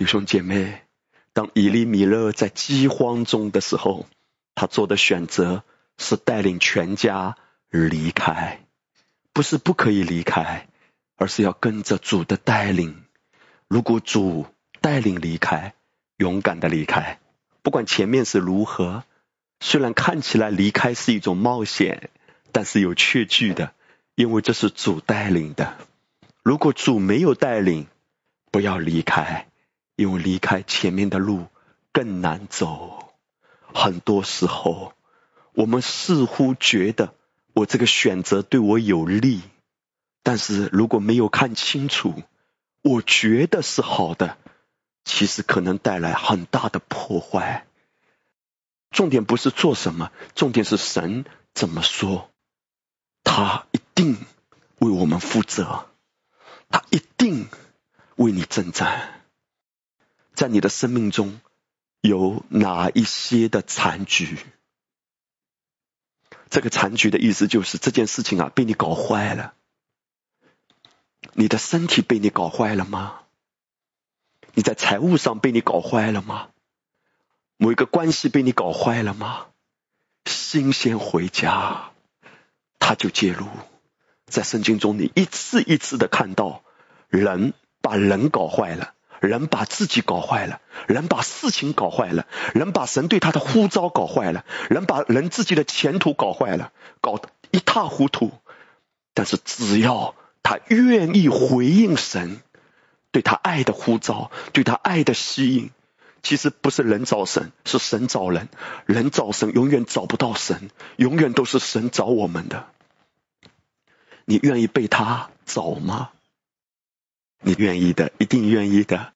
弟兄姐妹，当以利米勒在饥荒中的时候，他做的选择是带领全家离开，不是不可以离开，而是要跟着主的带领。如果主带领离开，勇敢的离开，不管前面是如何，虽然看起来离开是一种冒险，但是有确据的，因为这是主带领的。如果主没有带领，不要离开，因为离开前面的路更难走。很多时候，我们似乎觉得我这个选择对我有利，但是如果没有看清楚，我觉得是好的，其实可能带来很大的破坏。重点不是做什么，重点是神怎么说，他一定为我们负责，他一定为你征战，在你的生命中。有哪一些的残局？这个残局的意思就是这件事情啊，被你搞坏了。你的身体被你搞坏了吗？你在财务上被你搞坏了吗？某一个关系被你搞坏了吗？新鲜回家，他就介入。在圣经中，你一次一次的看到人把人搞坏了。人把自己搞坏了，人把事情搞坏了，人把神对他的呼召搞坏了，人把人自己的前途搞坏了，搞得一塌糊涂。但是只要他愿意回应神对他爱的呼召，对他爱的吸引，其实不是人找神，是神找人。人找神永远找不到神，永远都是神找我们的。你愿意被他找吗？你愿意的，一定愿意的。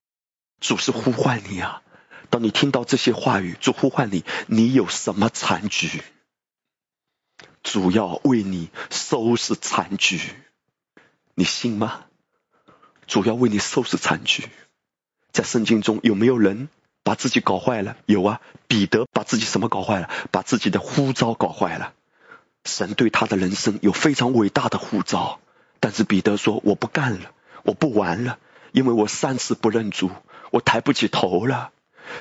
主是呼唤你啊！当你听到这些话语，主呼唤你，你有什么残局？主要为你收拾残局，你信吗？主要为你收拾残局。在圣经中有没有人把自己搞坏了？有啊，彼得把自己什么搞坏了？把自己的呼召搞坏了。神对他的人生有非常伟大的呼召，但是彼得说：“我不干了。”我不玩了，因为我三次不认主，我抬不起头了，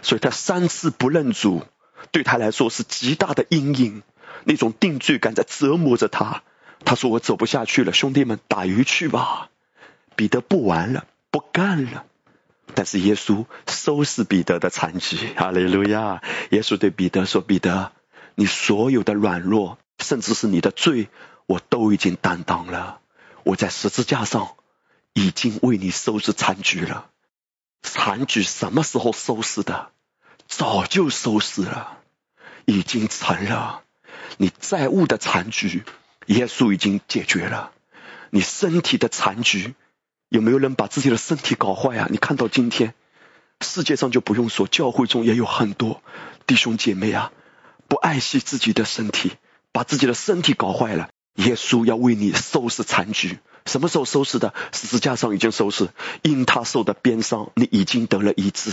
所以他三次不认主，对他来说是极大的阴影，那种定罪感在折磨着他。他说我走不下去了，兄弟们打鱼去吧。彼得不玩了，不干了。但是耶稣收拾彼得的残疾，哈利路亚！耶稣对彼得说：“彼得，你所有的软弱，甚至是你的罪，我都已经担当了。我在十字架上。”已经为你收拾残局了，残局什么时候收拾的？早就收拾了，已经成了。你债务的残局，耶稣已经解决了。你身体的残局，有没有人把自己的身体搞坏啊？你看到今天世界上就不用说，教会中也有很多弟兄姐妹啊，不爱惜自己的身体，把自己的身体搞坏了。耶稣要为你收拾残局。什么时候收拾的？十字架上已经收拾，因他受的鞭伤，你已经得了医治。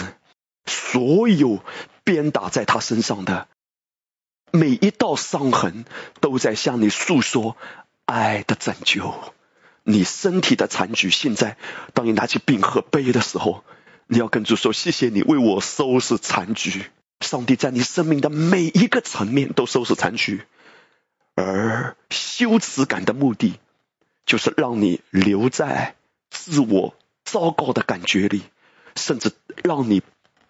所有鞭打在他身上的每一道伤痕，都在向你诉说爱的拯救。你身体的残局，现在当你拿起饼和杯的时候，你要跟主说：谢谢你为我收拾残局。上帝在你生命的每一个层面都收拾残局，而羞耻感的目的。就是让你留在自我糟糕的感觉里，甚至让你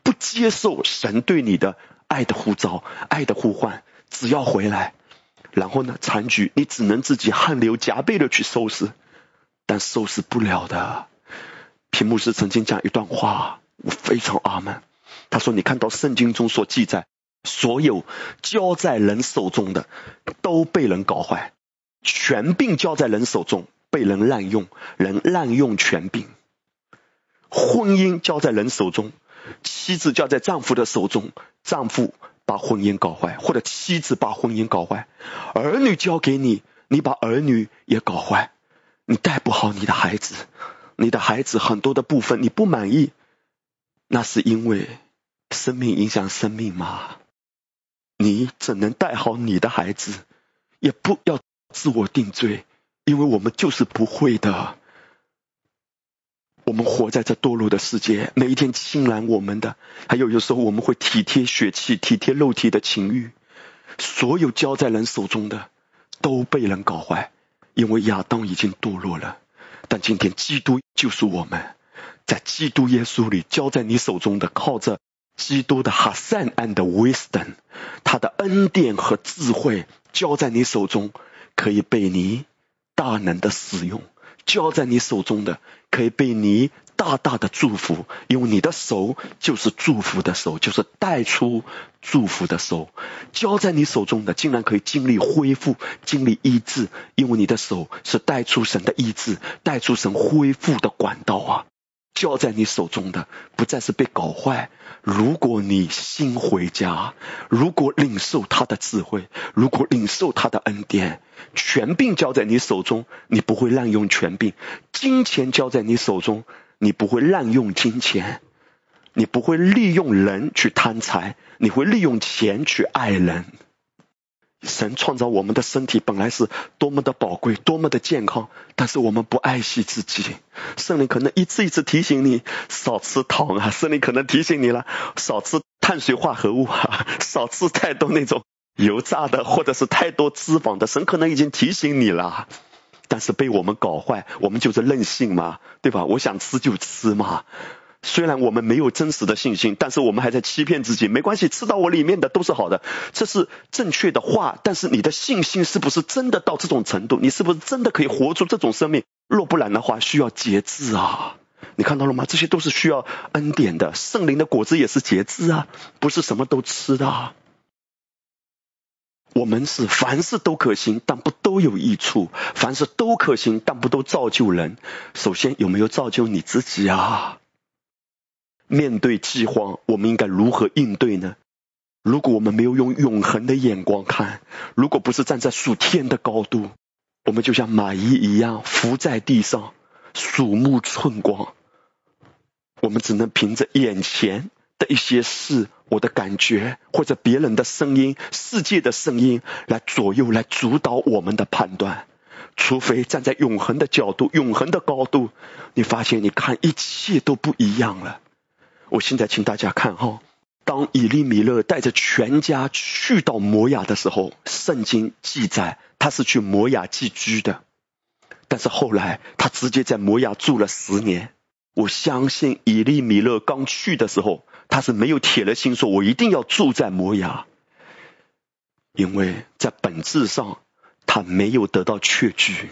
不接受神对你的爱的呼召、爱的呼唤。只要回来，然后呢，残局你只能自己汗流浃背的去收拾，但收拾不了的。屏幕师曾经讲一段话，我非常阿门。他说：“你看到圣经中所记载，所有交在人手中的，都被人搞坏。”权柄交在人手中，被人滥用，人滥用权柄；婚姻交在人手中，妻子交在丈夫的手中，丈夫把婚姻搞坏，或者妻子把婚姻搞坏；儿女交给你，你把儿女也搞坏，你带不好你的孩子，你的孩子很多的部分你不满意，那是因为生命影响生命吗？你怎能带好你的孩子？也不要。自我定罪，因为我们就是不会的。我们活在这堕落的世界，每一天侵染我们的，还有有时候我们会体贴血气、体贴肉体的情欲，所有交在人手中的都被人搞坏，因为亚当已经堕落了。但今天基督救赎我们，在基督耶稣里交在你手中的，靠着基督的哈善安的 wisdom，他的恩典和智慧交在你手中，可以被你大能的使用。交在你手中的，可以被你大大的祝福，因为你的手就是祝福的手，就是带出祝福的手。交在你手中的，竟然可以经历恢复、经历医治，因为你的手是带出神的医治、带出神恢复的管道啊！交在你手中的，不再是被搞坏。如果你心回家，如果领受他的智慧，如果领受他的恩典，权柄交在你手中，你不会滥用权柄；金钱交在你手中，你不会滥用金钱；你不会利用人去贪财，你会利用钱去爱人。神创造我们的身体本来是多么的宝贵，多么的健康，但是我们不爱惜自己。圣灵可能一次一次提醒你少吃糖啊，圣灵可能提醒你了少吃碳水化合物啊，少吃太多那种油炸的或者是太多脂肪的。神可能已经提醒你了，但是被我们搞坏，我们就是任性嘛，对吧？我想吃就吃嘛。虽然我们没有真实的信心，但是我们还在欺骗自己。没关系，吃到我里面的都是好的，这是正确的话。但是你的信心是不是真的到这种程度？你是不是真的可以活出这种生命？若不然的话，需要节制啊！你看到了吗？这些都是需要恩典的。圣灵的果子也是节制啊，不是什么都吃的。我们是凡事都可行，但不都有益处；凡事都可行，但不都造就人。首先，有没有造就你自己啊？面对饥荒，我们应该如何应对呢？如果我们没有用永恒的眼光看，如果不是站在数天的高度，我们就像蚂蚁一样浮在地上，鼠目寸光。我们只能凭着眼前的一些事、我的感觉或者别人的声音、世界的声音来左右、来主导我们的判断。除非站在永恒的角度、永恒的高度，你发现你看一切都不一样了。我现在请大家看哈，当以利米勒带着全家去到摩亚的时候，圣经记载他是去摩亚寄居的，但是后来他直接在摩亚住了十年。我相信以利米勒刚去的时候，他是没有铁了心说我一定要住在摩亚，因为在本质上他没有得到确据，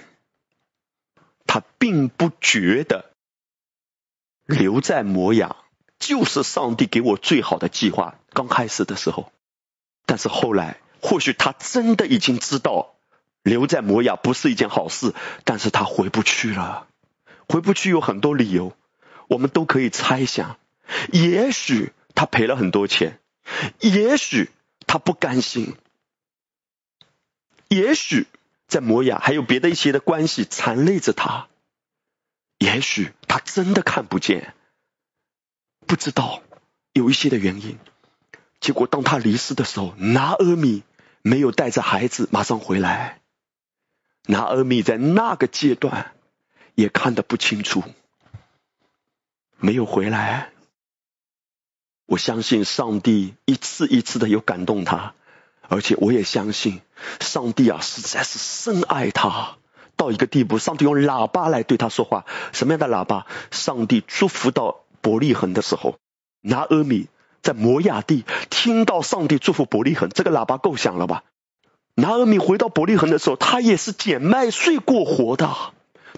他并不觉得留在摩亚。就是上帝给我最好的计划。刚开始的时候，但是后来，或许他真的已经知道留在摩亚不是一件好事，但是他回不去了。回不去有很多理由，我们都可以猜想。也许他赔了很多钱，也许他不甘心，也许在摩亚还有别的一些的关系缠累着他，也许他真的看不见。不知道有一些的原因，结果当他离世的时候，拿阿米没有带着孩子马上回来。拿阿米在那个阶段也看得不清楚，没有回来。我相信上帝一次一次的有感动他，而且我也相信上帝啊实在是深爱他到一个地步，上帝用喇叭来对他说话。什么样的喇叭？上帝祝福到。伯利恒的时候，拿阿米在摩亚地听到上帝祝福伯利恒，这个喇叭够响了吧？拿阿米回到伯利恒的时候，他也是捡麦穗过活的，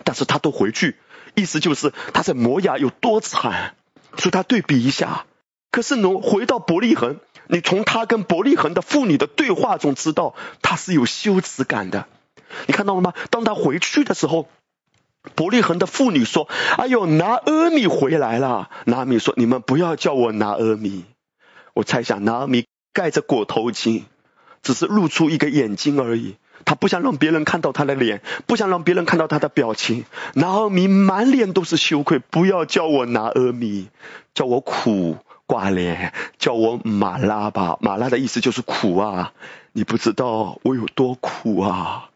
但是他都回去，意思就是他在摩亚有多惨，所以他对比一下。可是能回到伯利恒，你从他跟伯利恒的妇女的对话中知道，他是有羞耻感的。你看到了吗？当他回去的时候。伯利恒的妇女说：“哎呦，拿阿米回来了。”拿阿米说：“你们不要叫我拿阿米。”我猜想拿阿米盖着裹头巾，只是露出一个眼睛而已。他不想让别人看到他的脸，不想让别人看到他的表情。拿阿米满脸都是羞愧，不要叫我拿阿米，叫我苦寡脸，叫我马拉吧。马拉的意思就是苦啊！你不知道我有多苦啊！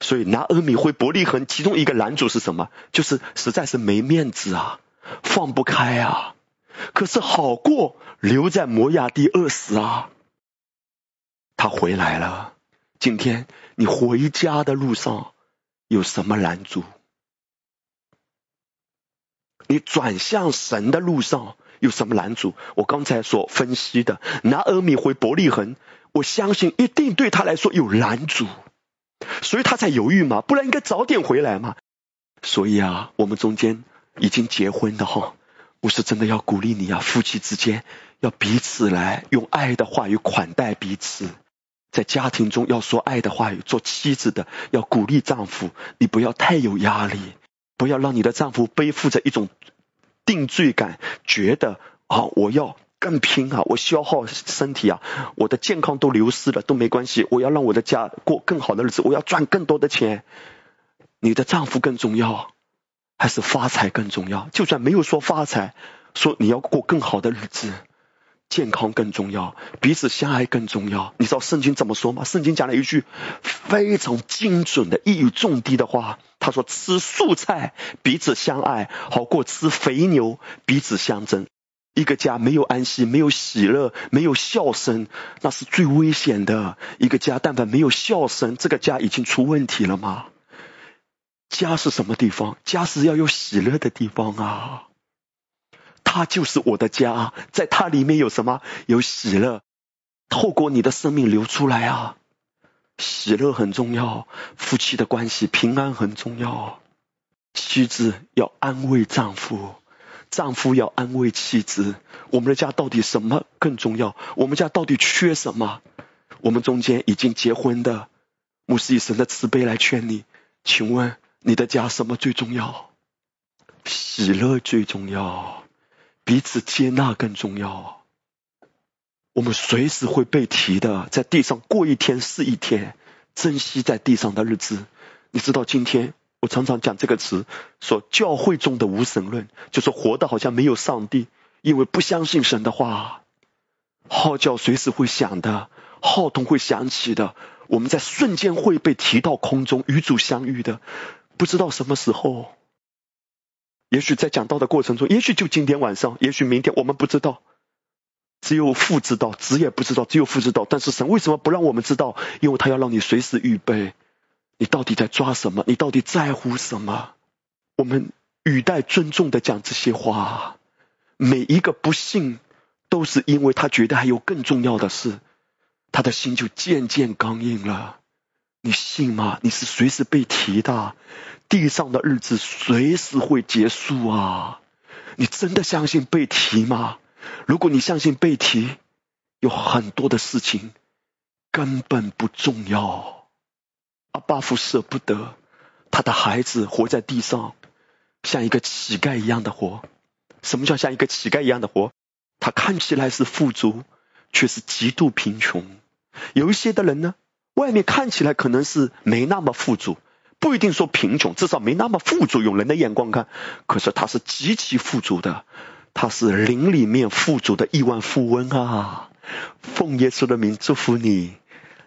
所以拿阿米回伯利恒，其中一个男主是什么？就是实在是没面子啊！放不开啊。可是好过留在摩亚地饿死啊。他回来了。今天你回家的路上有什么拦阻？你转向神的路上有什么拦阻？我刚才所分析的，拿阿米回伯利恒，我相信一定对他来说有拦阻，所以他才犹豫嘛，不然应该早点回来嘛。所以啊，我们中间已经结婚的哈，我是真的要鼓励你啊，夫妻之间要彼此来用爱的话语款待彼此，在家庭中要说爱的话语，做妻子的要鼓励丈夫，你不要太有压力。不要让你的丈夫背负着一种定罪感，觉得啊，我要更拼啊，我消耗身体啊，我的健康都流失了都没关系，我要让我的家过更好的日子，我要赚更多的钱。你的丈夫更重要，还是发财更重要？就算没有说发财，说你要过更好的日子。健康更重要，彼此相爱更重要。你知道圣经怎么说吗？圣经讲了一句非常精准的一语中的的话，他说：“吃素菜，彼此相爱，好过吃肥牛，彼此相争。”一个家没有安息，没有喜乐，没有笑声，那是最危险的。一个家但凡没有笑声，这个家已经出问题了吗？家是什么地方？家是要有喜乐的地方啊。他就是我的家，在他里面有什么？有喜乐，透过你的生命流出来啊！喜乐很重要，夫妻的关系平安很重要。妻子要安慰丈夫，丈夫要安慰妻子。我们的家到底什么更重要？我们家到底缺什么？我们中间已经结婚的，牧师以神的慈悲来劝你，请问你的家什么最重要？喜乐最重要。彼此接纳更重要。我们随时会被提的，在地上过一天是一天，珍惜在地上的日子。你知道，今天我常常讲这个词，说教会中的无神论，就是活的好像没有上帝，因为不相信神的话。号角随时会响的，号筒会响起的，我们在瞬间会被提到空中与主相遇的，不知道什么时候。也许在讲道的过程中，也许就今天晚上，也许明天，我们不知道，只有父知道，子也不知道，只有父知道。但是神为什么不让我们知道？因为他要让你随时预备，你到底在抓什么？你到底在乎什么？我们语带尊重的讲这些话。每一个不幸，都是因为他觉得还有更重要的事，他的心就渐渐刚硬了。你信吗？你是随时被提的。地上的日子随时会结束啊！你真的相信被提吗？如果你相信被提，有很多的事情根本不重要。阿巴夫舍不得他的孩子活在地上，像一个乞丐一样的活。什么叫像一个乞丐一样的活？他看起来是富足，却是极度贫穷。有一些的人呢，外面看起来可能是没那么富足。不一定说贫穷，至少没那么富足。用人的眼光看，可是他是极其富足的，他是灵里面富足的亿万富翁啊！奉耶稣的名祝福你。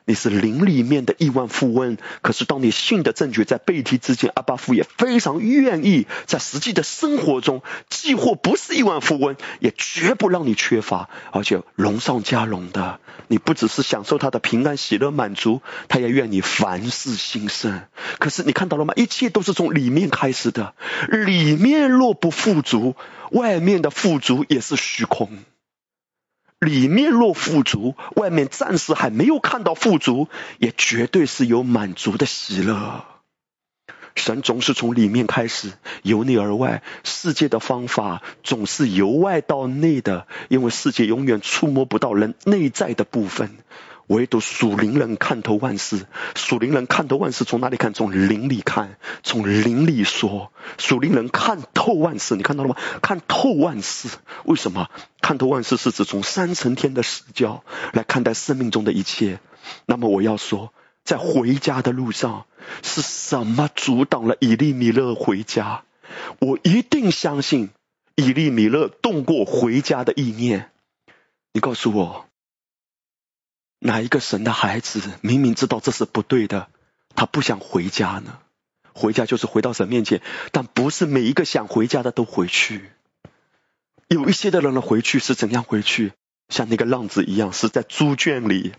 你是灵里面的亿万富翁，可是当你信的证据，在背提之前，阿巴夫也非常愿意在实际的生活中，既或不是亿万富翁，也绝不让你缺乏，而且荣上加荣的。你不只是享受他的平安、喜乐、满足，他也愿你凡事兴盛。可是你看到了吗？一切都是从里面开始的，里面若不富足，外面的富足也是虚空。里面若富足，外面暂时还没有看到富足，也绝对是有满足的喜乐。神总是从里面开始，由内而外。世界的方法总是由外到内的，因为世界永远触摸不到人内在的部分。唯独属灵人看透万事，属灵人看透万事，从哪里看？从灵里看，从灵里说。属灵人看透万事，你看到了吗？看透万事，为什么？看透万事是指从三层天的视角来看待生命中的一切。那么我要说，在回家的路上，是什么阻挡了以利米勒回家？我一定相信，以利米勒动过回家的意念。你告诉我。哪一个神的孩子明明知道这是不对的，他不想回家呢？回家就是回到神面前，但不是每一个想回家的都回去。有一些的人的回去是怎样回去？像那个浪子一样，是在猪圈里。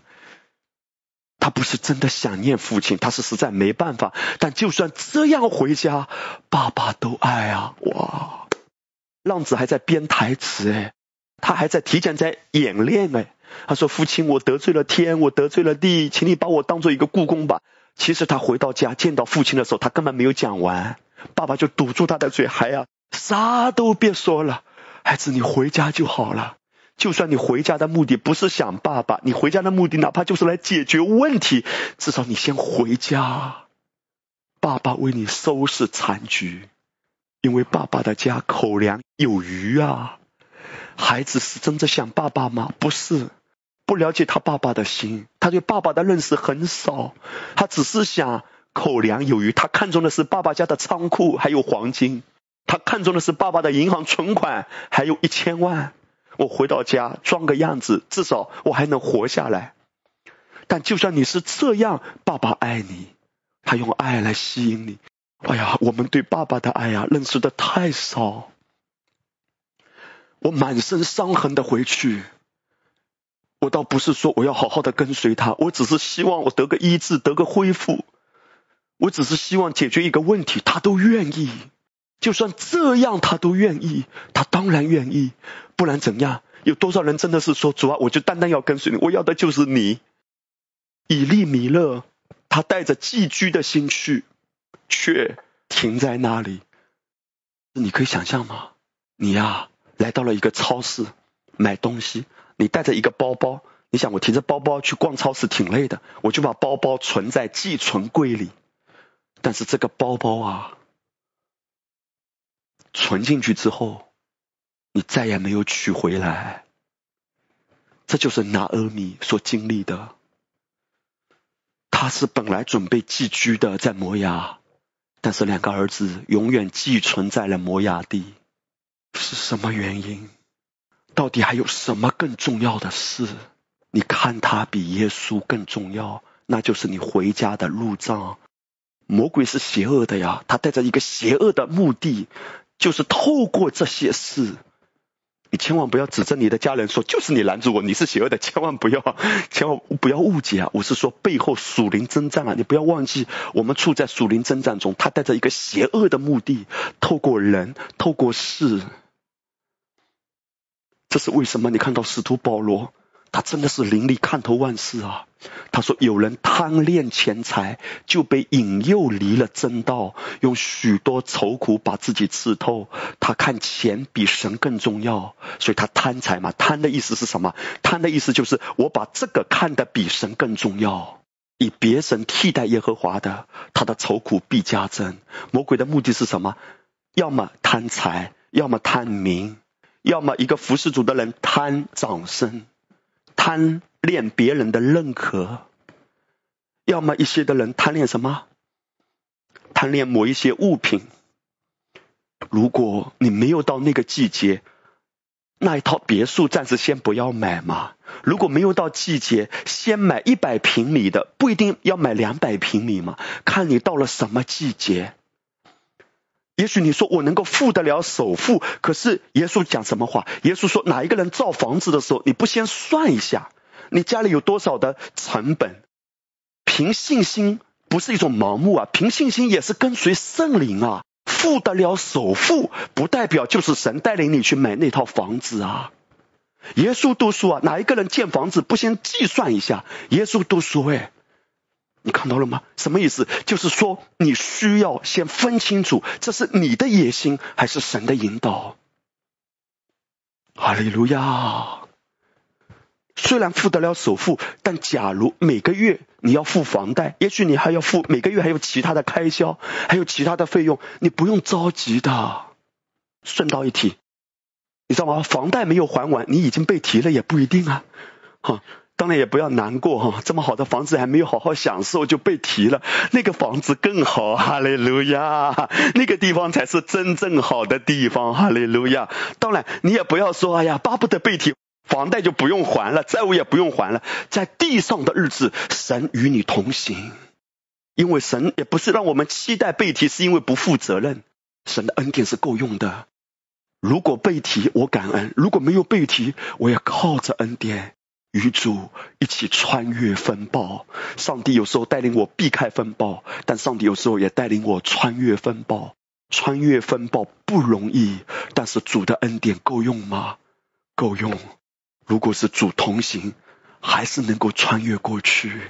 他不是真的想念父亲，他是实在没办法。但就算这样回家，爸爸都爱啊！哇，浪子还在编台词哎，他还在提前在演练哎。他说：“父亲，我得罪了天，我得罪了地，请你把我当做一个故宫吧。”其实他回到家见到父亲的时候，他根本没有讲完，爸爸就堵住他的嘴，还呀，啥都别说了，孩子，你回家就好了。就算你回家的目的不是想爸爸，你回家的目的哪怕就是来解决问题，至少你先回家，爸爸为你收拾残局，因为爸爸的家口粮有余啊。孩子是真的想爸爸吗？不是，不了解他爸爸的心，他对爸爸的认识很少，他只是想口粮有余，他看中的是爸爸家的仓库还有黄金，他看中的是爸爸的银行存款还有一千万。我回到家装个样子，至少我还能活下来。但就算你是这样，爸爸爱你，他用爱来吸引你。哎呀，我们对爸爸的爱呀，认识的太少。我满身伤痕的回去，我倒不是说我要好好的跟随他，我只是希望我得个医治，得个恢复。我只是希望解决一个问题，他都愿意。就算这样，他都愿意，他当然愿意，不然怎样？有多少人真的是说主啊，我就单单要跟随你，我要的就是你。以利米勒，他带着寄居的心去，却停在那里。你可以想象吗？你呀，来到了一个超市买东西，你带着一个包包，你想我提着包包去逛超市挺累的，我就把包包存在寄存柜里，但是这个包包啊。存进去之后，你再也没有取回来。这就是拿阿米所经历的。他是本来准备寄居的在摩崖，但是两个儿子永远寄存在了摩崖地。是什么原因？到底还有什么更重要的事？你看他比耶稣更重要，那就是你回家的路障。魔鬼是邪恶的呀，他带着一个邪恶的目的。就是透过这些事，你千万不要指着你的家人说，就是你拦住我，你是邪恶的，千万不要，千万不要误解啊！我是说背后属灵征战啊，你不要忘记，我们处在属灵征战中，他带着一个邪恶的目的，透过人，透过事，这是为什么？你看到使徒保罗。他真的是灵力看透万事啊！他说：“有人贪恋钱财，就被引诱离了真道，用许多愁苦把自己刺透。他看钱比神更重要，所以他贪财嘛。贪的意思是什么？贪的意思就是我把这个看得比神更重要，以别神替代耶和华的，他的愁苦必加增。魔鬼的目的是什么？要么贪财，要么贪名，要么一个服侍主的人贪掌声。”贪恋别人的认可，要么一些的人贪恋什么？贪恋某一些物品。如果你没有到那个季节，那一套别墅暂时先不要买嘛。如果没有到季节，先买一百平米的，不一定要买两百平米嘛。看你到了什么季节。也许你说我能够付得了首付，可是耶稣讲什么话？耶稣说哪一个人造房子的时候，你不先算一下，你家里有多少的成本？凭信心不是一种盲目啊，凭信心也是跟随圣灵啊。付得了首付，不代表就是神带领你去买那套房子啊。耶稣都说啊，哪一个人建房子不先计算一下？耶稣都说哎。你看到了吗？什么意思？就是说，你需要先分清楚，这是你的野心还是神的引导。哈利路亚！虽然付得了首付，但假如每个月你要付房贷，也许你还要付每个月还有其他的开销，还有其他的费用，你不用着急的。顺道一提，你知道吗？房贷没有还完，你已经被提了也不一定啊，哈。当然也不要难过哈，这么好的房子还没有好好享受就被提了，那个房子更好，哈利路亚，那个地方才是真正好的地方，哈利路亚。当然你也不要说，哎呀，巴不得被提，房贷就不用还了，债务也不用还了，在地上的日子，神与你同行，因为神也不是让我们期待被提，是因为不负责任，神的恩典是够用的。如果被提，我感恩；如果没有被提，我要靠着恩典与主一起穿越风暴。上帝有时候带领我避开风暴，但上帝有时候也带领我穿越风暴。穿越风暴不容易，但是主的恩典够用吗？够用。如果是主同行，还是能够穿越过去。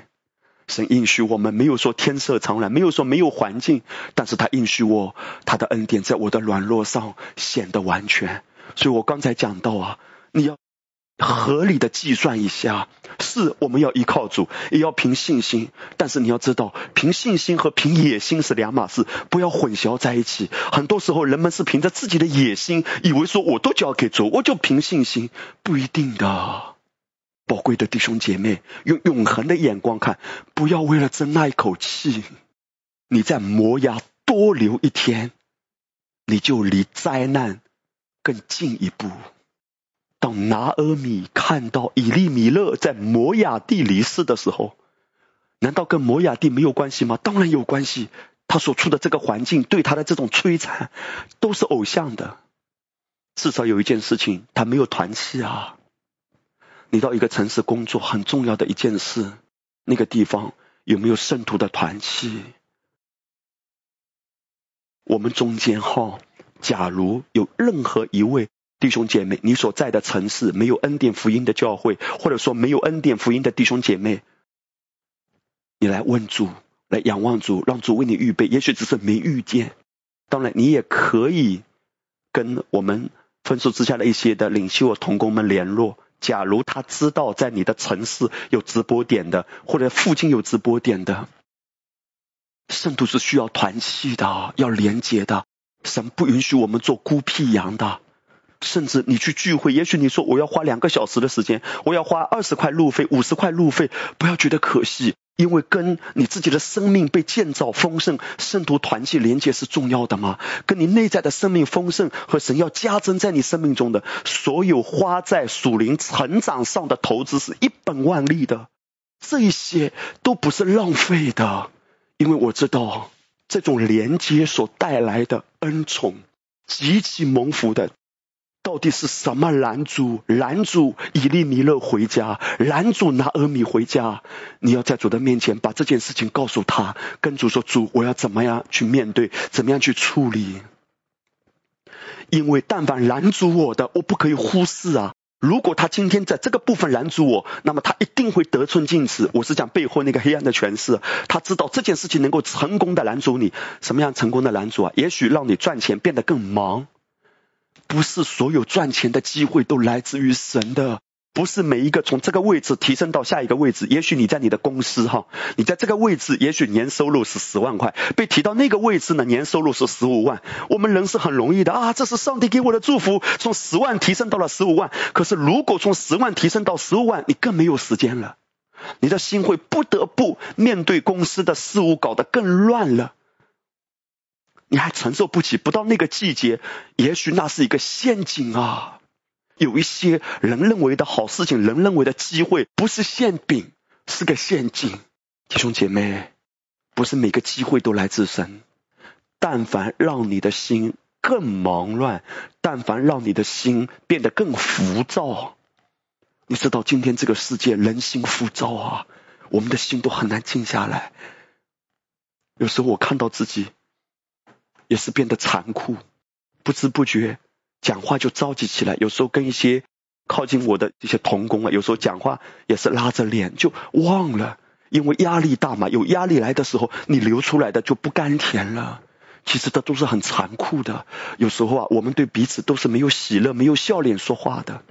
神应许我们，没有说天色常蓝，没有说没有环境，但是他应许我，他的恩典在我的软弱上显得完全。所以我刚才讲到啊，你要合理的计算一下，是我们要依靠主，也要凭信心。但是你要知道，凭信心和凭野心是两码事，不要混淆在一起。很多时候，人们是凭着自己的野心，以为说我都交给主，我就凭信心，不一定的。宝贵的弟兄姐妹，用永恒的眼光看，不要为了争那一口气，你在磨牙多留一天，你就离灾难更近一步。当拿阿米看到以利米勒在摩亚地离世的时候，难道跟摩亚地没有关系吗？当然有关系。他所处的这个环境对他的这种摧残，都是偶像的。至少有一件事情，他没有团契啊。你到一个城市工作，很重要的一件事，那个地方有没有圣徒的团契？我们中间哈，假如有任何一位弟兄姐妹，你所在的城市没有恩典福音的教会，或者说没有恩典福音的弟兄姐妹，你来问主，来仰望主，让主为你预备。也许只是没遇见，当然你也可以跟我们分数之下的一些的领袖同工们联络。假如他知道在你的城市有直播点的，或者附近有直播点的，圣徒是需要团契的，要连接的。神不允许我们做孤僻羊的。甚至你去聚会，也许你说我要花两个小时的时间，我要花二十块路费、五十块路费，不要觉得可惜。因为跟你自己的生命被建造丰盛、圣徒团契连接是重要的吗？跟你内在的生命丰盛和神要加增在你生命中的所有花在属灵成长上的投资是一本万利的，这一些都不是浪费的，因为我知道这种连接所带来的恩宠极其蒙福的。到底是什么拦阻？拦阻以利米勒回家，拦阻拿阿米回家。你要在主的面前把这件事情告诉他，跟主说：“主，我要怎么样去面对？怎么样去处理？因为但凡拦阻我的，我不可以忽视啊！如果他今天在这个部分拦阻我，那么他一定会得寸进尺。我是讲背后那个黑暗的权势，他知道这件事情能够成功的拦阻你。什么样成功的拦阻啊？也许让你赚钱变得更忙。”不是所有赚钱的机会都来自于神的，不是每一个从这个位置提升到下一个位置。也许你在你的公司哈，你在这个位置，也许年收入是十万块，被提到那个位置呢，年收入是十五万。我们人是很容易的啊，这是上帝给我的祝福，从十万提升到了十五万。可是如果从十万提升到十五万，你更没有时间了，你的心会不得不面对公司的事务，搞得更乱了。你还承受不起，不到那个季节，也许那是一个陷阱啊！有一些人认为的好事情，人认为的机会，不是馅饼，是个陷阱。弟兄姐妹，不是每个机会都来自神。但凡让你的心更忙乱，但凡让你的心变得更浮躁，你知道今天这个世界人心浮躁啊，我们的心都很难静下来。有时候我看到自己。也是变得残酷，不知不觉讲话就着急起来。有时候跟一些靠近我的这些同工啊，有时候讲话也是拉着脸，就忘了，因为压力大嘛。有压力来的时候，你流出来的就不甘甜了。其实这都是很残酷的。有时候啊，我们对彼此都是没有喜乐、没有笑脸说话的。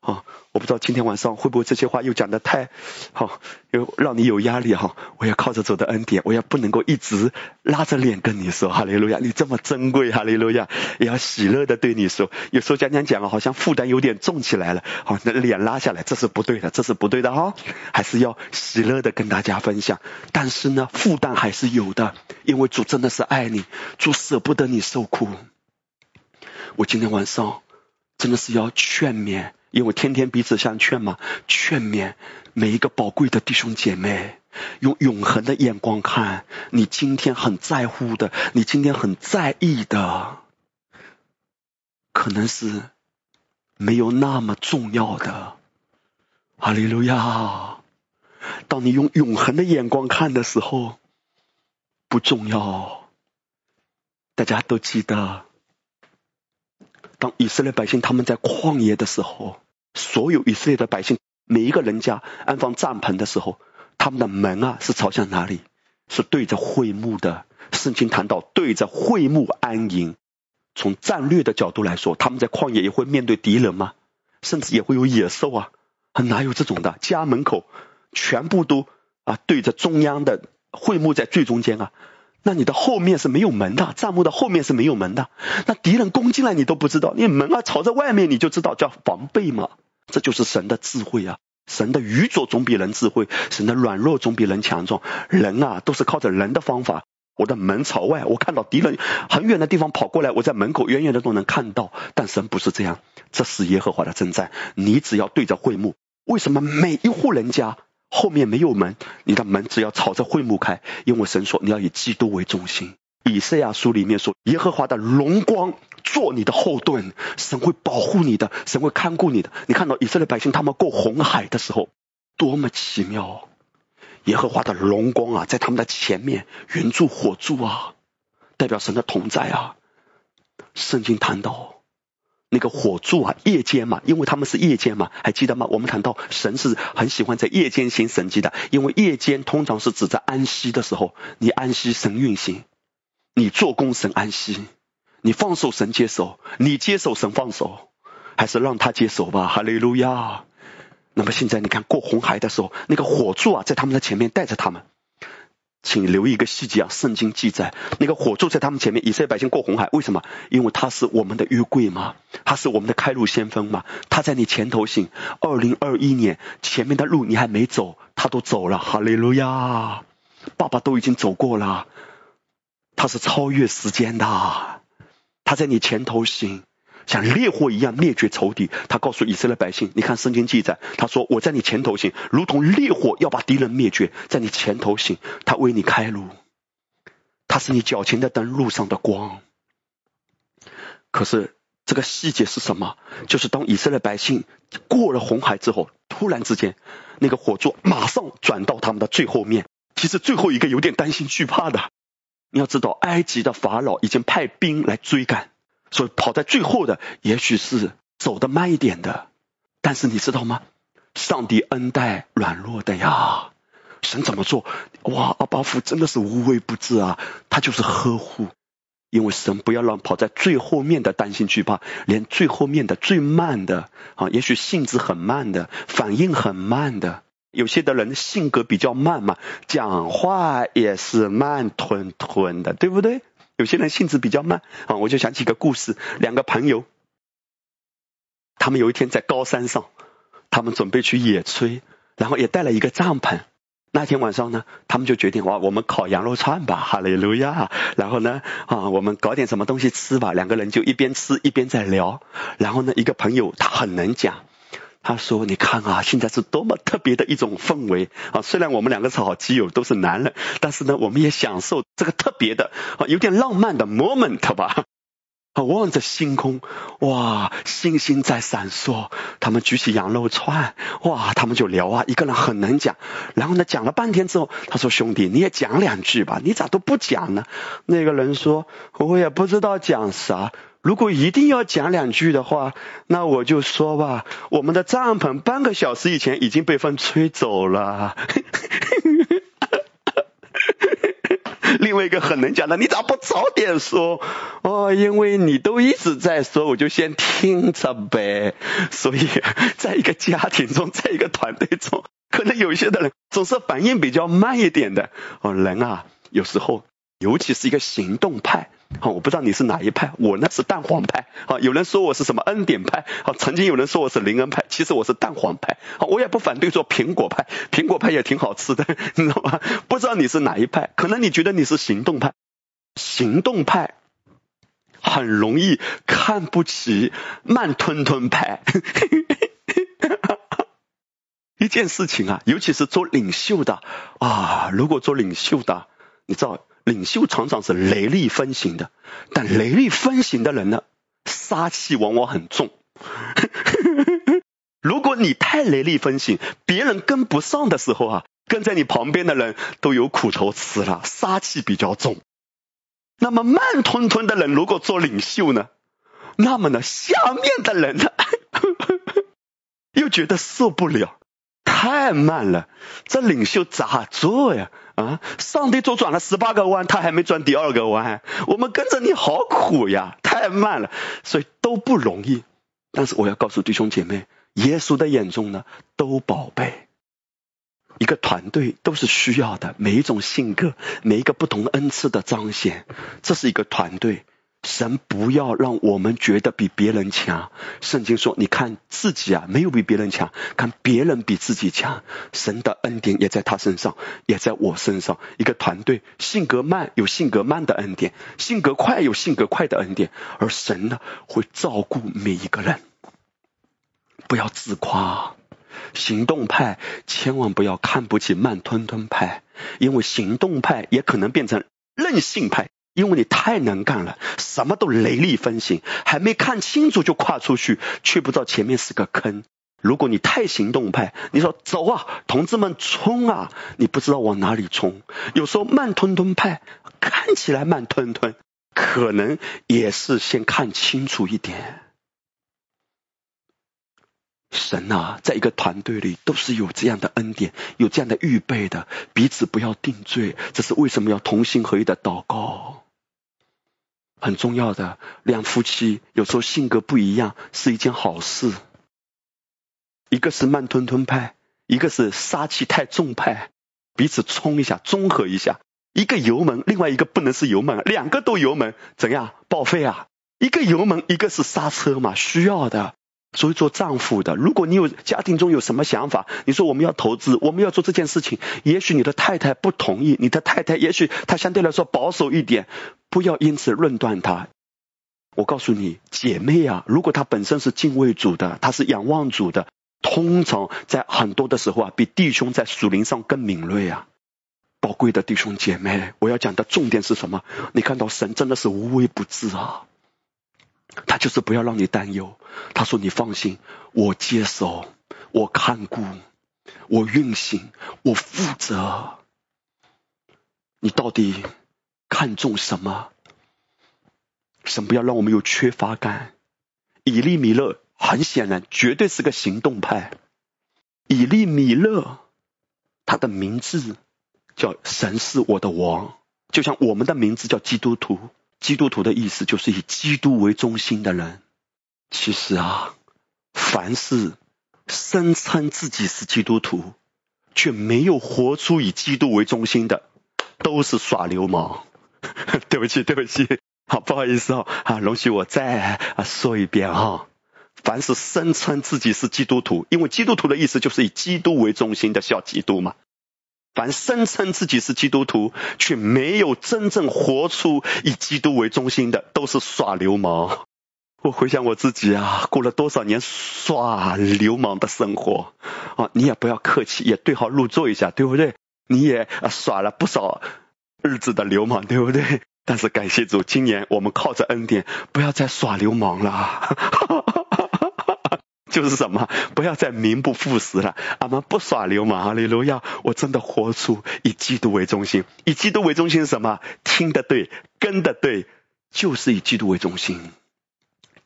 啊，我不知道今天晚上会不会这些话又讲的太好，又让你有压力哈。我要靠着主的恩典，我要不能够一直拉着脸跟你说哈利路亚，你这么珍贵哈利路亚，也要喜乐的对你说。有时候讲讲讲啊，好像负担有点重起来了，好，那脸拉下来，这是不对的，这是不对的哈，还是要喜乐的跟大家分享。但是呢，负担还是有的，因为主真的是爱你，主舍不得你受苦。我今天晚上真的是要劝勉。因为天天彼此相劝嘛，劝勉每一个宝贵的弟兄姐妹，用永恒的眼光看你今天很在乎的，你今天很在意的，可能是没有那么重要的。哈利路亚！当你用永恒的眼光看的时候，不重要。大家都记得，当以色列百姓他们在旷野的时候，所有以色列的百姓每一个人家安放帐篷的时候，他们的门啊是朝向哪里？是对着会幕的。圣经谈到对着会幕安营。从战略的角度来说，他们在旷野也会面对敌人吗？甚至也会有野兽啊？哪有这种的？家门口全部都啊对着中央的会幕在最中间啊，那你的后面是没有门的，帐幕的后面是没有门的。那敌人攻进来你都不知道，你门啊朝着外面你就知道叫防备嘛。这就是神的智慧啊！神的愚拙总比人智慧，神的软弱总比人强壮。人啊都是靠着人的方法。我的门朝外，我看到敌人很远的地方跑过来，我在门口远远的都能看到。但神不是这样，这是耶和华的征战。你只要对着会幕，为什么每一户人家后面没有门？你的门只要朝着会幕开，因为神说你要以基督为中心。以赛亚书里面说，耶和华的荣光做你的后盾，神会保护你的，神会看顾你的。你看到以色列百姓他们过红海的时候，多么奇妙！耶和华的荣光啊，在他们的前面，云柱火柱啊，代表神的同在啊。圣经谈到那个火柱啊，夜间嘛，因为他们是夜间嘛，还记得吗？我们谈到神是很喜欢在夜间行神迹的，因为夜间通常是指在安息的时候，你安息神运行，你做工神安息，你放手神接手，你接手神放手，还是让他接手吧。哈利路亚。那么现在你看过红海的时候，那个火柱啊，在他们的前面带着他们。请留意一个细节啊，圣经记载那个火柱在他们前面，以色列百姓过红海，为什么？因为他是我们的约柜嘛，他是我们的开路先锋嘛，他在你前头行。二零二一年前面的路你还没走，他都走了，哈利路亚！爸爸都已经走过了，他是超越时间的，他在你前头行。像烈火一样灭绝仇敌，他告诉以色列百姓：“你看圣经记载，他说我在你前头行，如同烈火要把敌人灭绝，在你前头行，他为你开路，他是你脚前的灯，路上的光。”可是这个细节是什么？就是当以色列百姓过了红海之后，突然之间，那个火柱马上转到他们的最后面。其实最后一个有点担心惧怕的，你要知道，埃及的法老已经派兵来追赶。所以跑在最后的，也许是走得慢一点的，但是你知道吗？上帝恩待软弱的呀。神怎么做？哇，阿巴夫真的是无微不至啊！他就是呵护，因为神不要让跑在最后面的担心惧怕，连最后面的最慢的啊，也许性子很慢的，反应很慢的，有些的人性格比较慢嘛，讲话也是慢吞吞的，对不对？有些人性子比较慢啊，我就想起个故事：两个朋友，他们有一天在高山上，他们准备去野炊，然后也带了一个帐篷。那天晚上呢，他们就决定哇，我们烤羊肉串吧，哈利路亚！然后呢，啊，我们搞点什么东西吃吧。两个人就一边吃一边在聊。然后呢，一个朋友他很能讲。他说：“你看啊，现在是多么特别的一种氛围啊！虽然我们两个是好基友，都是男人，但是呢，我们也享受这个特别的啊，有点浪漫的 moment 吧。啊，望着星空，哇，星星在闪烁。他们举起羊肉串，哇，他们就聊啊。一个人很能讲，然后呢，讲了半天之后，他说：兄弟，你也讲两句吧，你咋都不讲呢？那个人说：我也不知道讲啥。”如果一定要讲两句的话，那我就说吧，我们的帐篷半个小时以前已经被风吹走了。另外一个很能讲的，你咋不早点说？哦，因为你都一直在说，我就先听着呗。所以，在一个家庭中，在一个团队中，可能有些的人总是反应比较慢一点的。哦，人啊，有时候，尤其是一个行动派。好，我不知道你是哪一派，我呢是蛋黄派。啊，有人说我是什么恩典派，啊，曾经有人说我是灵恩派，其实我是蛋黄派。好，我也不反对做苹果派，苹果派也挺好吃的，你知道吗？不知道你是哪一派，可能你觉得你是行动派，行动派很容易看不起慢吞吞派。一件事情啊，尤其是做领袖的啊，如果做领袖的，你知道。领袖常常是雷厉风行的，但雷厉风行的人呢，杀气往往很重。如果你太雷厉风行，别人跟不上的时候啊，跟在你旁边的人都有苦头吃了，杀气比较重。那么慢吞吞的人如果做领袖呢？那么呢，下面的人呢，又觉得受不了，太慢了，这领袖咋做呀？啊，上帝都转了十八个弯，他还没转第二个弯，我们跟着你好苦呀，太慢了，所以都不容易。但是我要告诉弟兄姐妹，耶稣的眼中呢，都宝贝。一个团队都是需要的，每一种性格，每一个不同恩赐的彰显，这是一个团队。神不要让我们觉得比别人强。圣经说：“你看自己啊，没有比别人强，看别人比自己强。”神的恩典也在他身上，也在我身上。一个团队性格慢有性格慢的恩典，性格快有性格快的恩典，而神呢会照顾每一个人。不要自夸，行动派千万不要看不起慢吞吞派，因为行动派也可能变成任性派。因为你太能干了，什么都雷厉风行，还没看清楚就跨出去，却不知道前面是个坑。如果你太行动派，你说走啊，同志们冲啊，你不知道往哪里冲。有时候慢吞吞派看起来慢吞吞，可能也是先看清楚一点。神啊，在一个团队里都是有这样的恩典，有这样的预备的，彼此不要定罪。这是为什么要同心合一的祷告，很重要的。两夫妻有时候性格不一样是一件好事，一个是慢吞吞派，一个是杀气太重派，彼此冲一下，综合一下。一个油门，另外一个不能是油门，两个都油门，怎样报废啊？一个油门，一个是刹车嘛，需要的。所以做丈夫的，如果你有家庭中有什么想法，你说我们要投资，我们要做这件事情，也许你的太太不同意，你的太太也许她相对来说保守一点，不要因此论断她。我告诉你，姐妹啊，如果她本身是敬畏主的，她是仰望主的，通常在很多的时候啊，比弟兄在属灵上更敏锐啊。宝贵的弟兄姐妹，我要讲的重点是什么？你看到神真的是无微不至啊。他就是不要让你担忧。他说：“你放心，我接手，我看顾，我运行，我负责。你到底看重什么？神不要让我们有缺乏感。以利米勒很显然绝对是个行动派。以利米勒他的名字叫神是我的王，就像我们的名字叫基督徒。”基督徒的意思就是以基督为中心的人。其实啊，凡是声称自己是基督徒，却没有活出以基督为中心的，都是耍流氓。对不起，对不起，好，不好意思哦，啊，容许我再啊说一遍哈。凡是声称自己是基督徒，因为基督徒的意思就是以基督为中心的小基督嘛。凡声称自己是基督徒，却没有真正活出以基督为中心的，都是耍流氓。我回想我自己啊，过了多少年耍流氓的生活啊！你也不要客气，也对号入座一下，对不对？你也耍了不少日子的流氓，对不对？但是感谢主，今年我们靠着恩典，不要再耍流氓了。就是什么？不要再名不副实了。俺们不耍流氓，哈利路亚！我真的活出以基督为中心。以基督为中心是什么？听的对，跟的对，就是以基督为中心。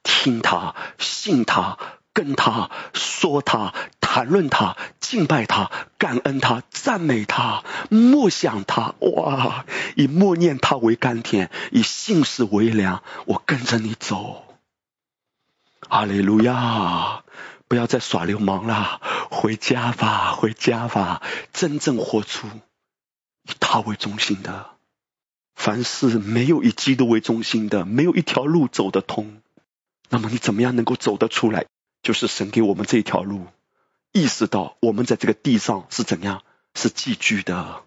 听他，信他，跟他，说他，谈论他，敬拜他，感恩他，赞美他，默想他。哇！以默念他为甘甜，以信实为粮。我跟着你走。哈利路亚！不要再耍流氓了，回家吧，回家吧。真正活出以他为中心的，凡事没有以基督为中心的，没有一条路走得通。那么你怎么样能够走得出来？就是神给我们这一条路，意识到我们在这个地上是怎样，是寄居的。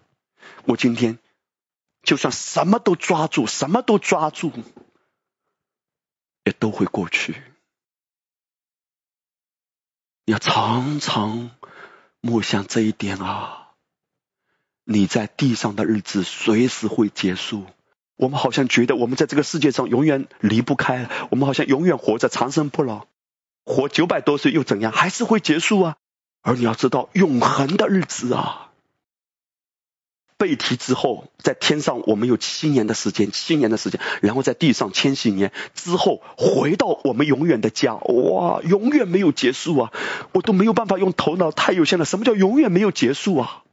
我今天就算什么都抓住，什么都抓住，也都会过去。要常常默想这一点啊！你在地上的日子随时会结束，我们好像觉得我们在这个世界上永远离不开，我们好像永远活着长生不老，活九百多岁又怎样？还是会结束啊！而你要知道，永恒的日子啊！被提之后，在天上我们有七年的时间，七年的时间，然后在地上千禧年之后回到我们永远的家，哇，永远没有结束啊！我都没有办法用头脑太有限了。什么叫永远没有结束啊？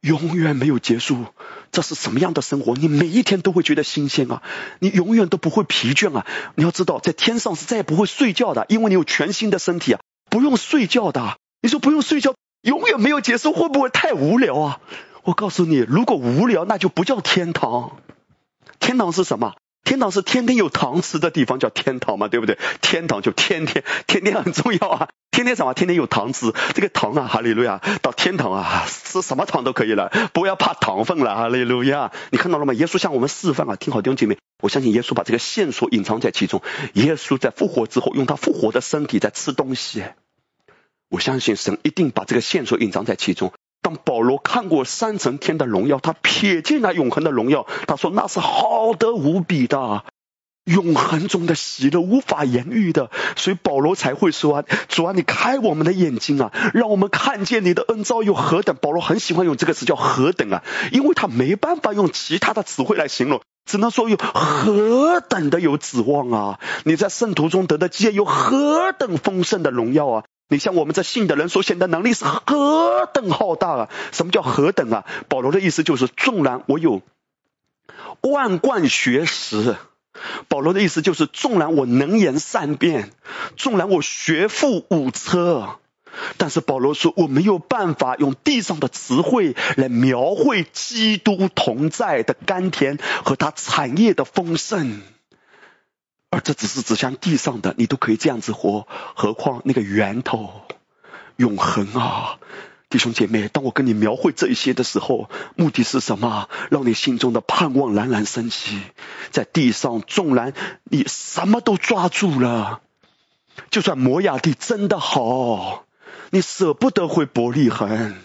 永远没有结束，这是什么样的生活？你每一天都会觉得新鲜啊！你永远都不会疲倦啊！你要知道，在天上是再也不会睡觉的，因为你有全新的身体啊，不用睡觉的。你说不用睡觉，永远没有结束，会不会太无聊啊？我告诉你，如果无聊，那就不叫天堂。天堂是什么？天堂是天天有糖吃的地方，叫天堂嘛，对不对？天堂就天天天天很重要啊，天天什么？天天有糖吃。这个糖啊，哈利路亚，到天堂啊，吃什么糖都可以了，不要怕糖分了，哈利路亚。你看到了吗？耶稣向我们示范啊，听好弟兄姐妹，我相信耶稣把这个线索隐藏在其中。耶稣在复活之后，用他复活的身体在吃东西。我相信神一定把这个线索隐藏在其中。当保罗看过三层天的荣耀，他瞥见那永恒的荣耀，他说那是好的无比的，永恒中的喜乐无法言喻的，所以保罗才会说啊：“主啊，你开我们的眼睛啊，让我们看见你的恩招有何等。”保罗很喜欢用这个词叫“何等”啊，因为他没办法用其他的词汇来形容，只能说有何等的有指望啊！你在圣徒中得的基业有何等丰盛的荣耀啊！你像我们这信的人所显的能力是何等浩大啊！什么叫何等啊？保罗的意思就是，纵然我有万贯学识，保罗的意思就是，纵然我能言善辩，纵然我学富五车，但是保罗说，我没有办法用地上的词汇来描绘基督同在的甘甜和他产业的丰盛。而这只是指向地上的，你都可以这样子活，何况那个源头永恒啊！弟兄姐妹，当我跟你描绘这一些的时候，目的是什么？让你心中的盼望冉冉升起。在地上，纵然你什么都抓住了，就算摩亚地真的好，你舍不得回伯利恒。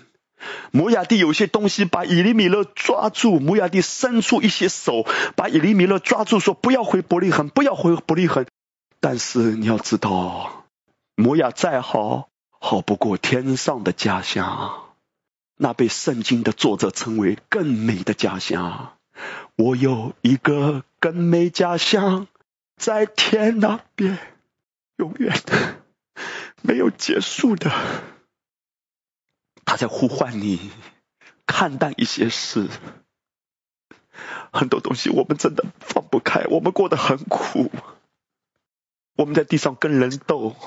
摩亚蒂有些东西把以利米勒抓住，摩亚蒂伸出一些手把以利米勒抓住，说不要回伯利恒，不要回伯利恒。但是你要知道，摩亚再好，好不过天上的家乡，那被圣经的作者称为更美的家乡。我有一个更美家乡，在天那边，永远的没有结束的。他在呼唤你，看淡一些事。很多东西我们真的放不开，我们过得很苦。我们在地上跟人斗，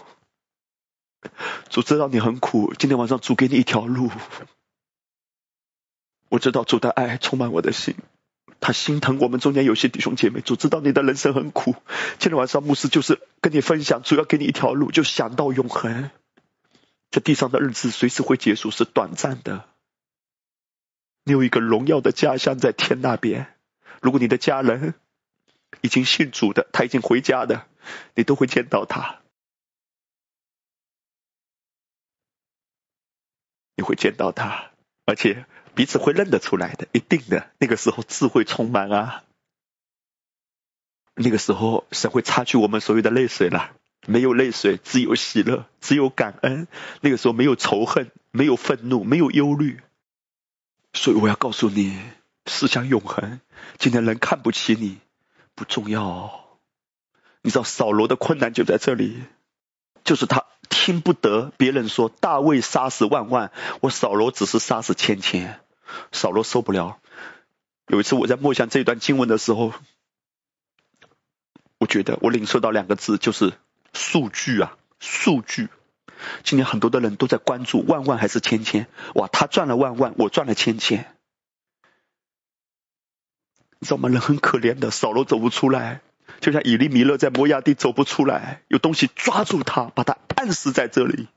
主知道你很苦。今天晚上主给你一条路。我知道主的爱充满我的心，他心疼我们中间有些弟兄姐妹。主知道你的人生很苦。今天晚上牧师就是跟你分享，主要给你一条路，就想到永恒。这地上的日子随时会结束，是短暂的。你有一个荣耀的家乡在天那边。如果你的家人已经信主的，他已经回家的，你都会见到他。你会见到他，而且彼此会认得出来的，一定的。那个时候智慧充满啊，那个时候神会擦去我们所有的泪水了。没有泪水，只有喜乐，只有感恩。那个时候没有仇恨，没有愤怒，没有忧虑。所以我要告诉你，思想永恒。今天人看不起你，不重要。你知道扫罗的困难就在这里，就是他听不得别人说大卫杀死万万，我扫罗只是杀死千千。扫罗受不了。有一次我在默想这段经文的时候，我觉得我领受到两个字，就是。数据啊，数据！今天很多的人都在关注万万还是千千，哇，他赚了万万，我赚了千千，你知道吗？人很可怜的，扫罗走不出来，就像以利米勒在摩亚地走不出来，有东西抓住他，把他按死在这里。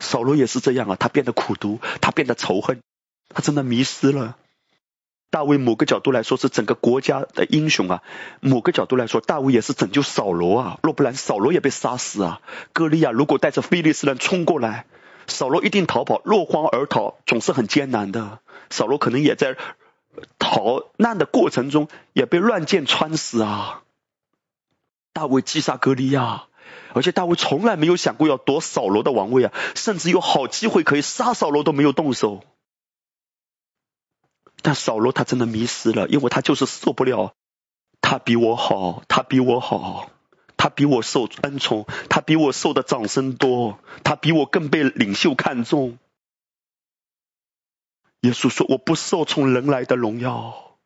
扫罗也是这样啊，他变得苦毒，他变得仇恨，他真的迷失了。大卫某个角度来说是整个国家的英雄啊，某个角度来说，大卫也是拯救扫罗啊，若不然扫罗也被杀死啊。歌利亚如果带着菲利斯人冲过来，扫罗一定逃跑，落荒而逃总是很艰难的。扫罗可能也在逃。难的过程中也被乱箭穿死啊。大卫击杀歌利亚，而且大卫从来没有想过要夺扫罗的王位啊，甚至有好机会可以杀扫罗都没有动手。那扫罗他真的迷失了，因为他就是受不了，他比我好，他比我好，他比我受恩宠，他比我受的掌声多，他比我更被领袖看重。耶稣说：“我不受从人来的荣耀。”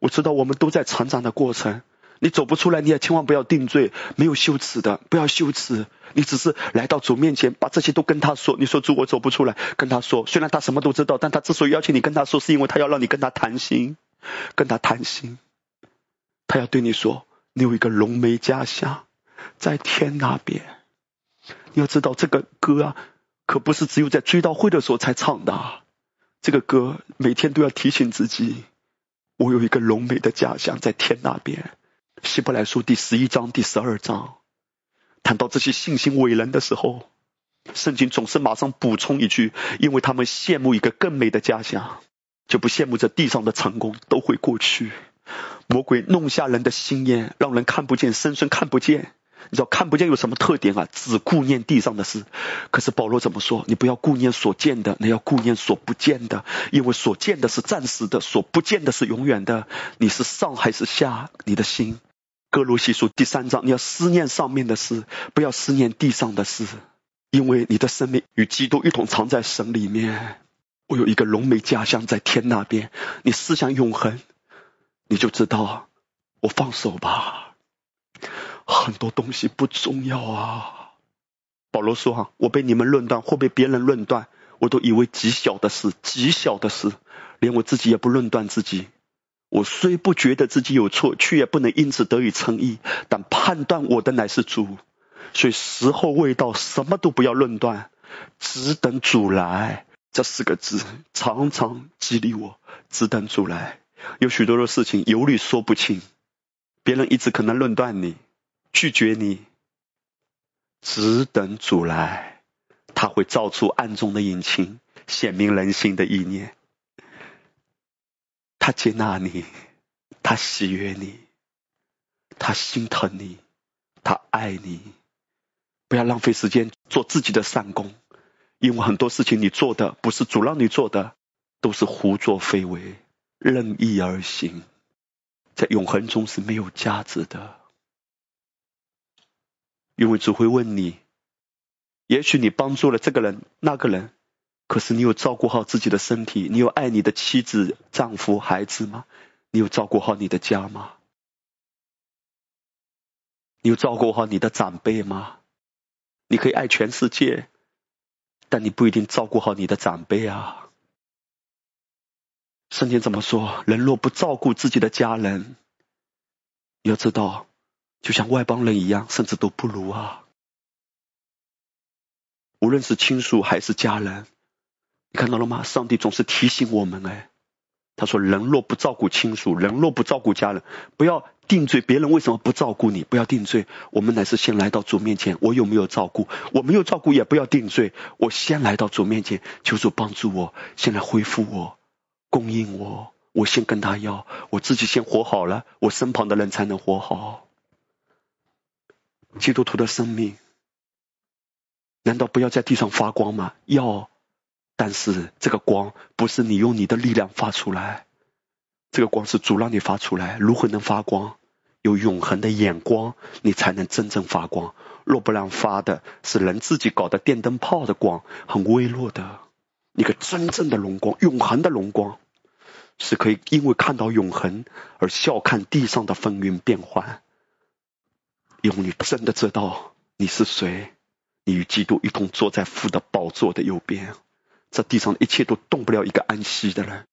我知道我们都在成长的过程。你走不出来，你也千万不要定罪，没有羞耻的，不要羞耻。你只是来到主面前，把这些都跟他说。你说主，我走不出来，跟他说。虽然他什么都知道，但他之所以邀请你跟他说，是因为他要让你跟他谈心，跟他谈心。他要对你说，你有一个龙梅家乡，在天那边。你要知道，这个歌啊，可不是只有在追悼会的时候才唱的。这个歌每天都要提醒自己，我有一个龙梅的家乡在天那边。希伯来书第十一章、第十二章谈到这些信心伟人的时候，圣经总是马上补充一句：因为他们羡慕一个更美的家乡，就不羡慕这地上的成功都会过去。魔鬼弄瞎人的心眼，让人看不见，深深看不见。你知道看不见有什么特点啊？只顾念地上的事。可是保罗怎么说？你不要顾念所见的，你要顾念所不见的，因为所见的是暂时的，所不见的是永远的。你是上还是下？你的心。哥罗西书第三章，你要思念上面的事，不要思念地上的事，因为你的生命与基督一同藏在神里面。我有一个龙美家乡在天那边，你思想永恒，你就知道，我放手吧，很多东西不重要啊。保罗说：“哈，我被你们论断或被别人论断，我都以为极小的事，极小的事，连我自己也不论断自己。”我虽不觉得自己有错，却也不能因此得以称义。但判断我的乃是主，所以时候未到，什么都不要论断，只等主来。这四个字常常激励我，只等主来。有许多的事情有理说不清，别人一直可能论断你，拒绝你，只等主来，他会造出暗中的隐情，显明人心的意念。他接纳你，他喜悦你，他心疼你，他爱你。不要浪费时间做自己的善功，因为很多事情你做的不是主让你做的，都是胡作非为、任意而行，在永恒中是没有价值的。因为主会问你，也许你帮助了这个人、那个人。可是你有照顾好自己的身体？你有爱你的妻子、丈夫、孩子吗？你有照顾好你的家吗？你有照顾好你的长辈吗？你可以爱全世界，但你不一定照顾好你的长辈啊。圣经怎么说？人若不照顾自己的家人，你要知道，就像外邦人一样，甚至都不如啊。无论是亲属还是家人。你看到了吗？上帝总是提醒我们，哎，他说：“人若不照顾亲属，人若不照顾家人，不要定罪别人为什么不照顾你，不要定罪。我们乃是先来到主面前，我有没有照顾？我没有照顾，也不要定罪。我先来到主面前，求主帮助我，先来恢复我，供应我。我先跟他要，我自己先活好了，我身旁的人才能活好。基督徒的生命，难道不要在地上发光吗？要。”但是这个光不是你用你的力量发出来，这个光是主让你发出来。如何能发光？有永恒的眼光，你才能真正发光。若不然发的是人自己搞的电灯泡的光，很微弱的。一个真正的荣光，永恒的荣光，是可以因为看到永恒而笑看地上的风云变幻。因为你真的知道你是谁，你与基督一同坐在父的宝座的右边。这地上一切都动不了一个安息的人，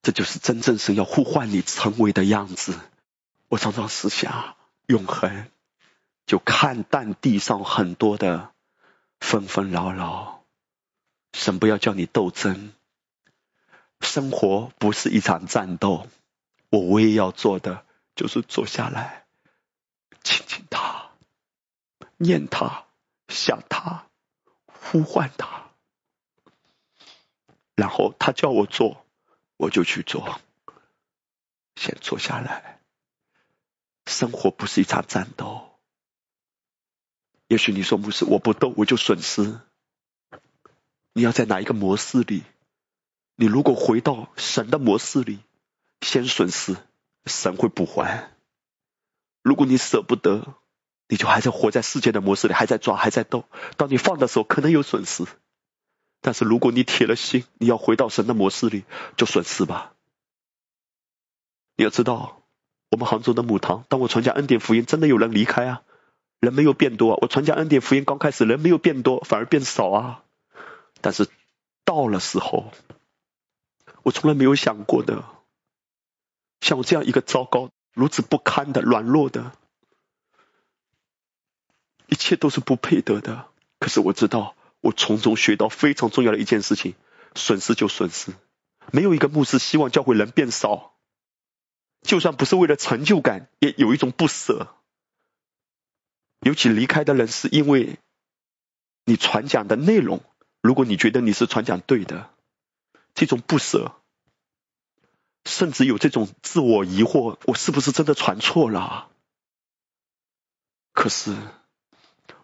这就是真正神要呼唤你成为的样子。我常常思想，永恒就看淡地上很多的纷纷扰扰。神不要叫你斗争，生活不是一场战斗。我唯一要做的就是坐下来，亲近他，念他，想他，呼唤他。然后他叫我做，我就去做。先坐下来。生活不是一场战斗。也许你说牧师，我不斗我就损失。你要在哪一个模式里？你如果回到神的模式里，先损失，神会补还。如果你舍不得，你就还在活在世界的模式里，还在抓，还在斗。当你放的时候，可能有损失。但是如果你铁了心，你要回到神的模式里，就损失吧。你要知道，我们杭州的母堂，当我传讲恩典福音，真的有人离开啊。人没有变多，我传讲恩典福音刚开始人没有变多，反而变少啊。但是到了时候，我从来没有想过的，像我这样一个糟糕、如此不堪的、软弱的，一切都是不配得的。可是我知道，我从中学到非常重要的一件事情：损失就损失。没有一个牧师希望教会人变少，就算不是为了成就感，也有一种不舍。尤其离开的人是因为你传讲的内容，如果你觉得你是传讲对的，这种不舍，甚至有这种自我疑惑，我是不是真的传错了？可是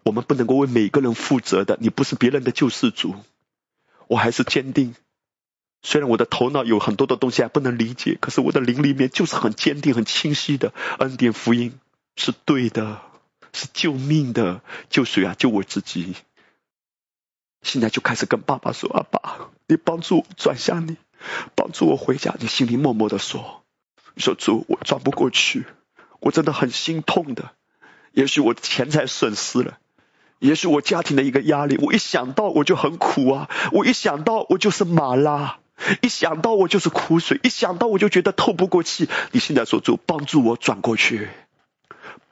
我们不能够为每个人负责的，你不是别人的救世主，我还是坚定。虽然我的头脑有很多的东西还不能理解，可是我的灵里面就是很坚定、很清晰的恩典福音是对的。是救命的，救谁啊？救我自己。现在就开始跟爸爸说：“阿爸，你帮助我转向你，帮助我回家。”你心里默默的说：“说主，我转不过去，我真的很心痛的。也许我钱财损失了，也许我家庭的一个压力，我一想到我就很苦啊！我一想到我就是马拉，一想到我就是苦水，一想到我就觉得透不过气。你现在说主，帮助我转过去。”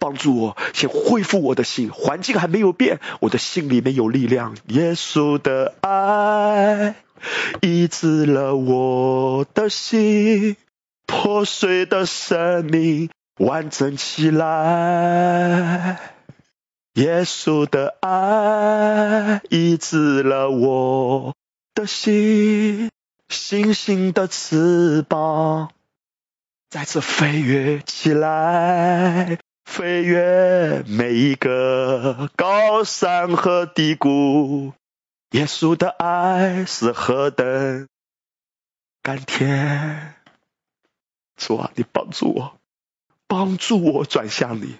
帮助我先恢复我的心，环境还没有变，我的心里面有力量。耶稣的爱医治了我的心，破碎的生命完整起来。耶稣的爱医治了我的心，星星的翅膀再次飞跃起来。飞越每一个高山和低谷，耶稣的爱是何等甘甜！主啊，你帮助我，帮助我转向你，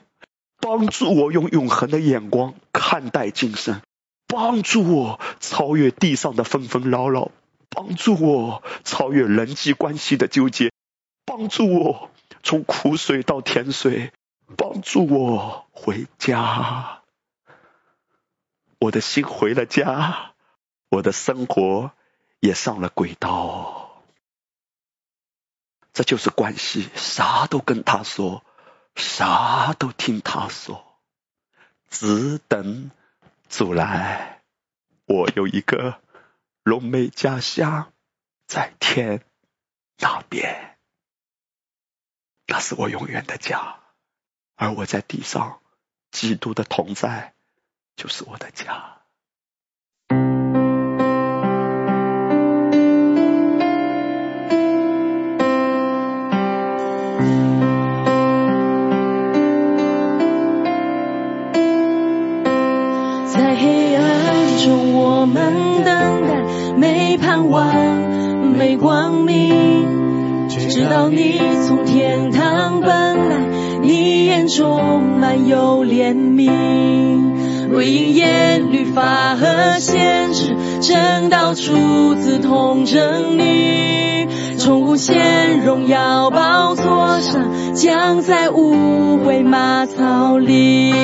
帮助我用永恒的眼光看待今生，帮助我超越地上的纷纷扰扰，帮助我超越人际关系的纠结，帮助我从苦水到甜水。帮助我回家，我的心回了家，我的生活也上了轨道。这就是关系，啥都跟他说，啥都听他说，只等主来。我有一个龙妹家乡在天那边，那是我永远的家。而我在地上，基督的同在就是我的家。我们等待，没盼望，没光明，直到你从天堂奔来。你眼中满有怜悯，为因言律法和限制，正道出自同真理，从无限荣耀宝座上，将在无悔马槽里。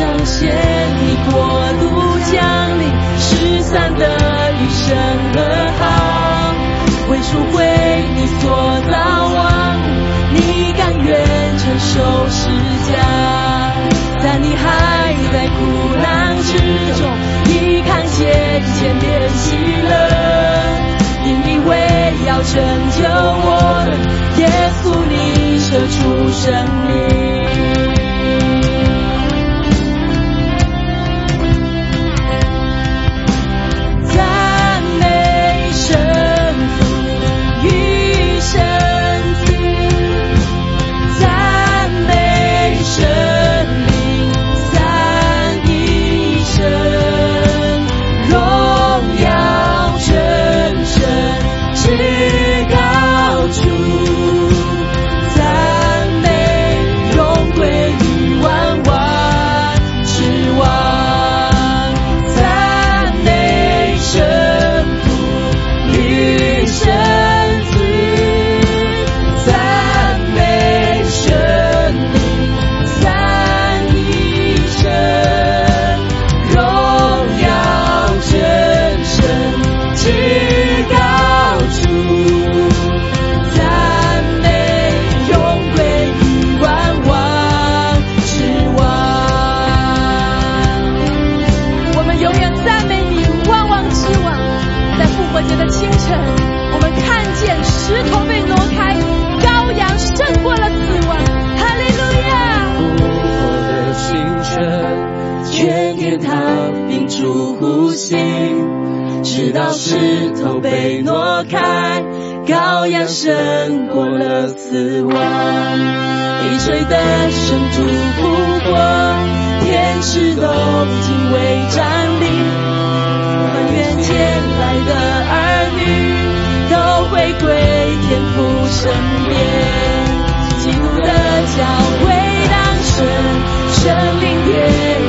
为彰显你国度降临，失散的余生和好，为赎回你所造万物，你甘愿承受十架，在你还在苦难之中，你看见千变喜乐，因你为要拯救我们，耶稣你舍出生命。直到石头被挪开，羔羊胜过了死亡。一吹的声祝福过，天使都敬畏站立。很远前来的儿女都回归天父身边。基督的教会当神，生灵点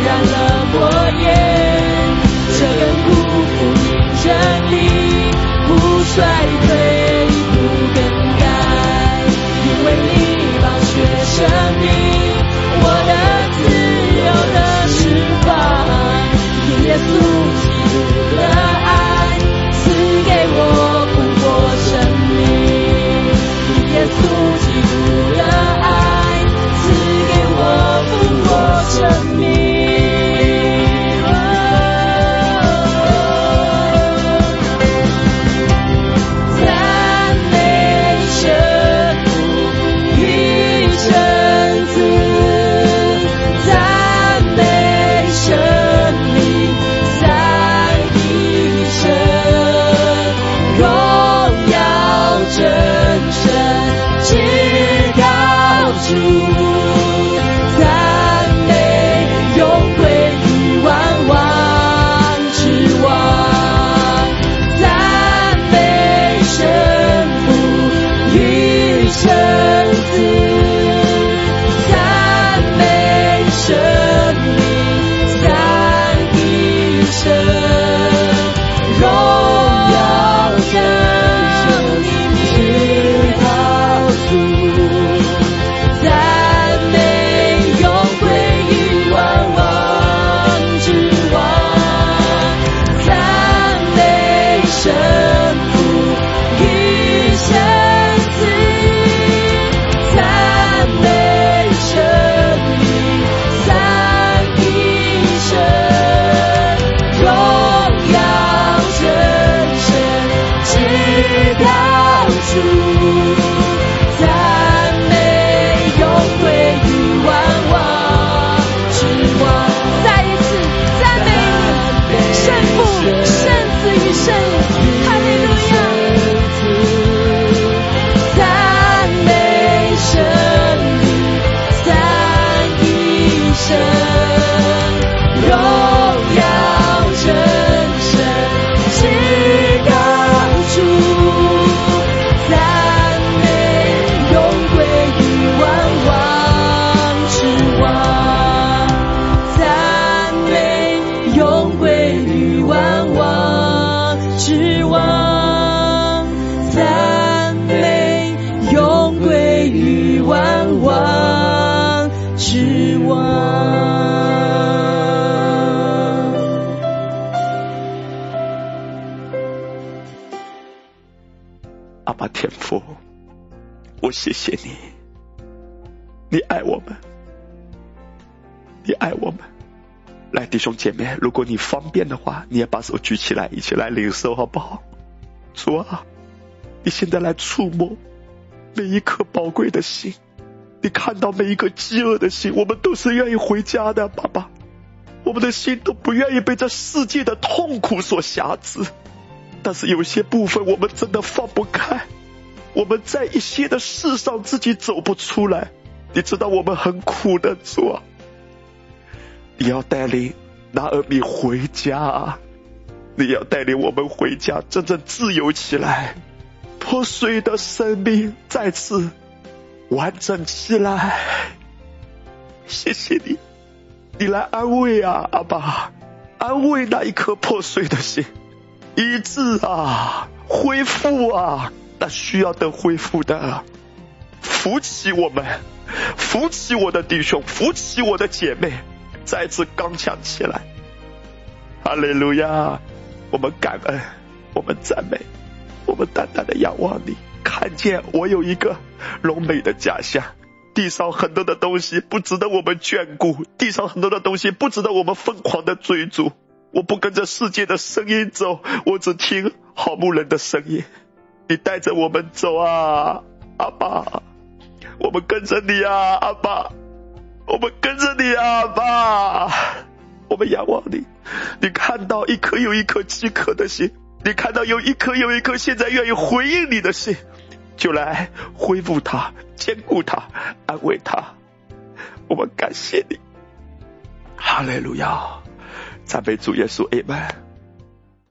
燃生兄姐妹，如果你方便的话，你也把手举起来，一起来领受，好不好？主啊，你现在来触摸每一颗宝贵的心，你看到每一个饥饿的心，我们都是愿意回家的，爸爸。我们的心都不愿意被这世界的痛苦所辖制，但是有些部分我们真的放不开。我们在一些的事上自己走不出来，你知道我们很苦的主啊。你要带领拿尔米回家，你要带领我们回家，真正自由起来，破碎的生命再次完整起来。谢谢你，你来安慰啊，阿爸，安慰那一颗破碎的心，医治啊，恢复啊，那需要的恢复的，扶起我们，扶起我的弟兄，扶起我的姐妹。再次刚强起来，哈利路亚！我们感恩，我们赞美，我们淡淡的仰望你，看见我有一个柔美的家乡。地上很多的东西不值得我们眷顾，地上很多的东西不值得我们疯狂的追逐。我不跟着世界的声音走，我只听好牧人的声音。你带着我们走啊，阿爸！我们跟着你啊，阿爸！我们跟着你啊，爸！我们仰望你，你看到一颗又一颗饥渴的心，你看到有一颗又一颗现在愿意回应你的心，就来恢复它、坚固它、安慰它。我们感谢你，哈利路亚！赞美主耶稣，阿门。